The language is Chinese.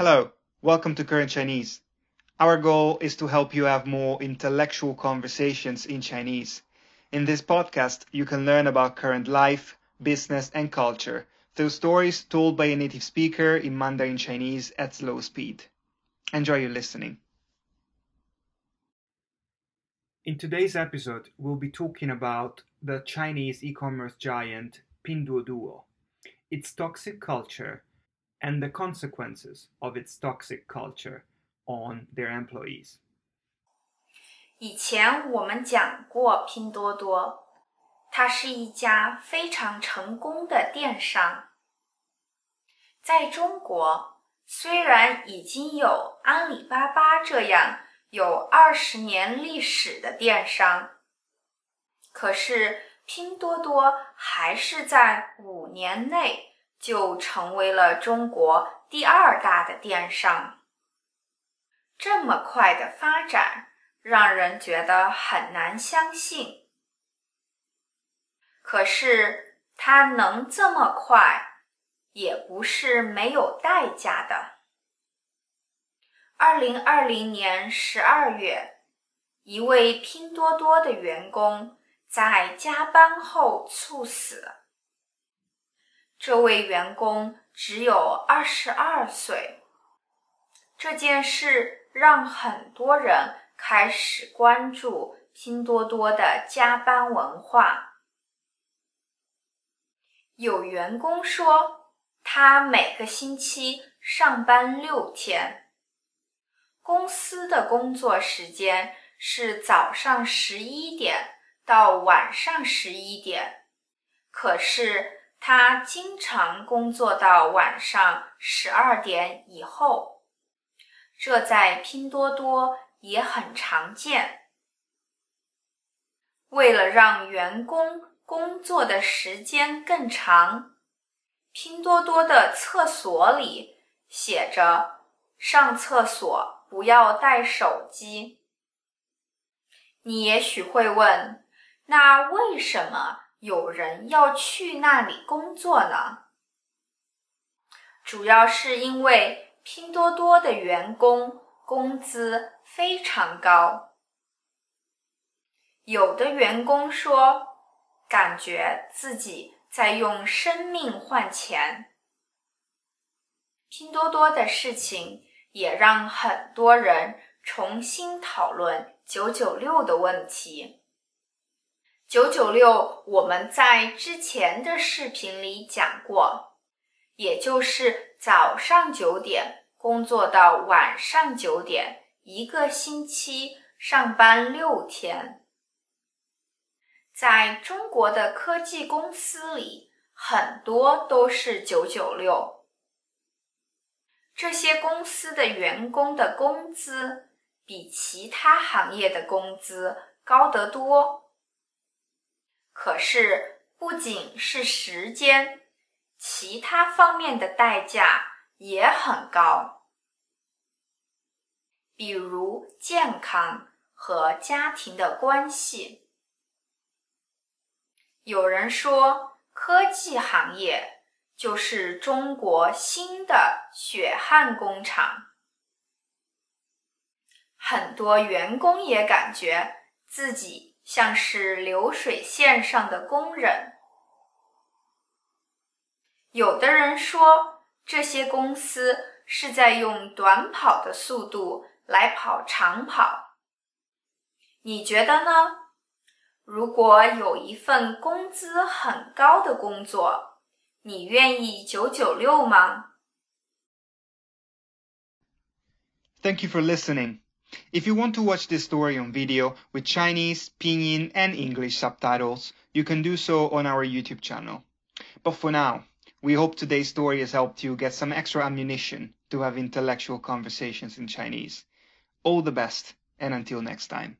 Hello, welcome to Current Chinese. Our goal is to help you have more intellectual conversations in Chinese. In this podcast, you can learn about current life, business, and culture through stories told by a native speaker in Mandarin Chinese at slow speed. Enjoy your listening. In today's episode, we'll be talking about the Chinese e-commerce giant Pinduoduo, its toxic culture, and the consequences of its toxic culture on their employees. 以前我们讲过拼多多，它是一家非常成功的电商。在中国，虽然已经有阿里巴巴这样有二十年历史的电商，可是拼多多还是在五年内就成为了中国第二大的电商。这么快的发展，让人觉得很难相信。可是它能这么快，也不是没有代价的。二零二零年十二月，一位拼多多的员工在加班后猝死。这位员工只有二十二岁。这件事。让很多人开始关注拼多多的加班文化。有员工说，他每个星期上班六天，公司的工作时间是早上十一点到晚上十一点，可是他经常工作到晚上十二点以后。这在拼多多也很常见。为了让员工工作的时间更长，拼多多的厕所里写着“上厕所不要带手机”。你也许会问，那为什么有人要去那里工作呢？主要是因为。拼多多的员工工资非常高，有的员工说，感觉自己在用生命换钱。拼多多的事情也让很多人重新讨论“九九六”的问题。“九九六”我们在之前的视频里讲过，也就是早上九点。工作到晚上九点，一个星期上班六天。在中国的科技公司里，很多都是九九六。这些公司的员工的工资比其他行业的工资高得多。可是，不仅是时间，其他方面的代价。也很高，比如健康和家庭的关系。有人说，科技行业就是中国新的血汗工厂。很多员工也感觉自己像是流水线上的工人。有的人说。这些公司是在用短跑的速度来跑长跑，你觉得呢？如果有一份工资很高的工作，你愿意九九六吗？Thank you for listening. If you want to watch this story on video with Chinese, Pinyin, and English subtitles, you can do so on our YouTube channel. But for now, we hope today's story has helped you get some extra ammunition to have intellectual conversations in Chinese. All the best, and until next time.